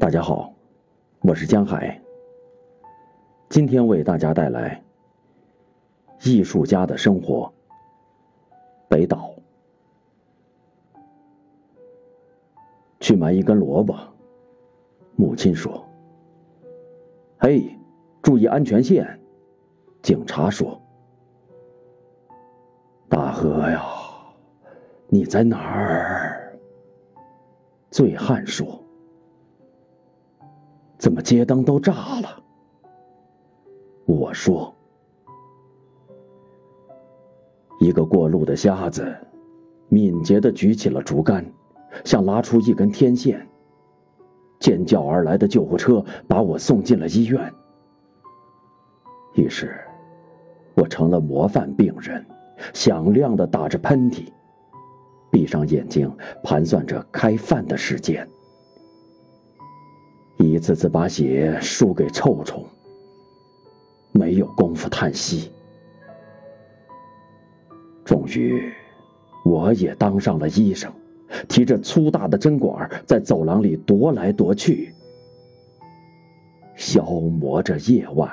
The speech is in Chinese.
大家好，我是江海。今天为大家带来《艺术家的生活》。北岛。去买一根萝卜。母亲说：“嘿，注意安全线。”警察说：“大河呀，你在哪儿？”醉汉说。怎么街灯都炸了？我说，一个过路的瞎子，敏捷的举起了竹竿，想拉出一根天线。尖叫而来的救护车把我送进了医院。于是，我成了模范病人，响亮的打着喷嚏，闭上眼睛盘算着开饭的时间。一次次把血输给臭虫，没有功夫叹息。终于，我也当上了医生，提着粗大的针管在走廊里踱来踱去，消磨着夜晚。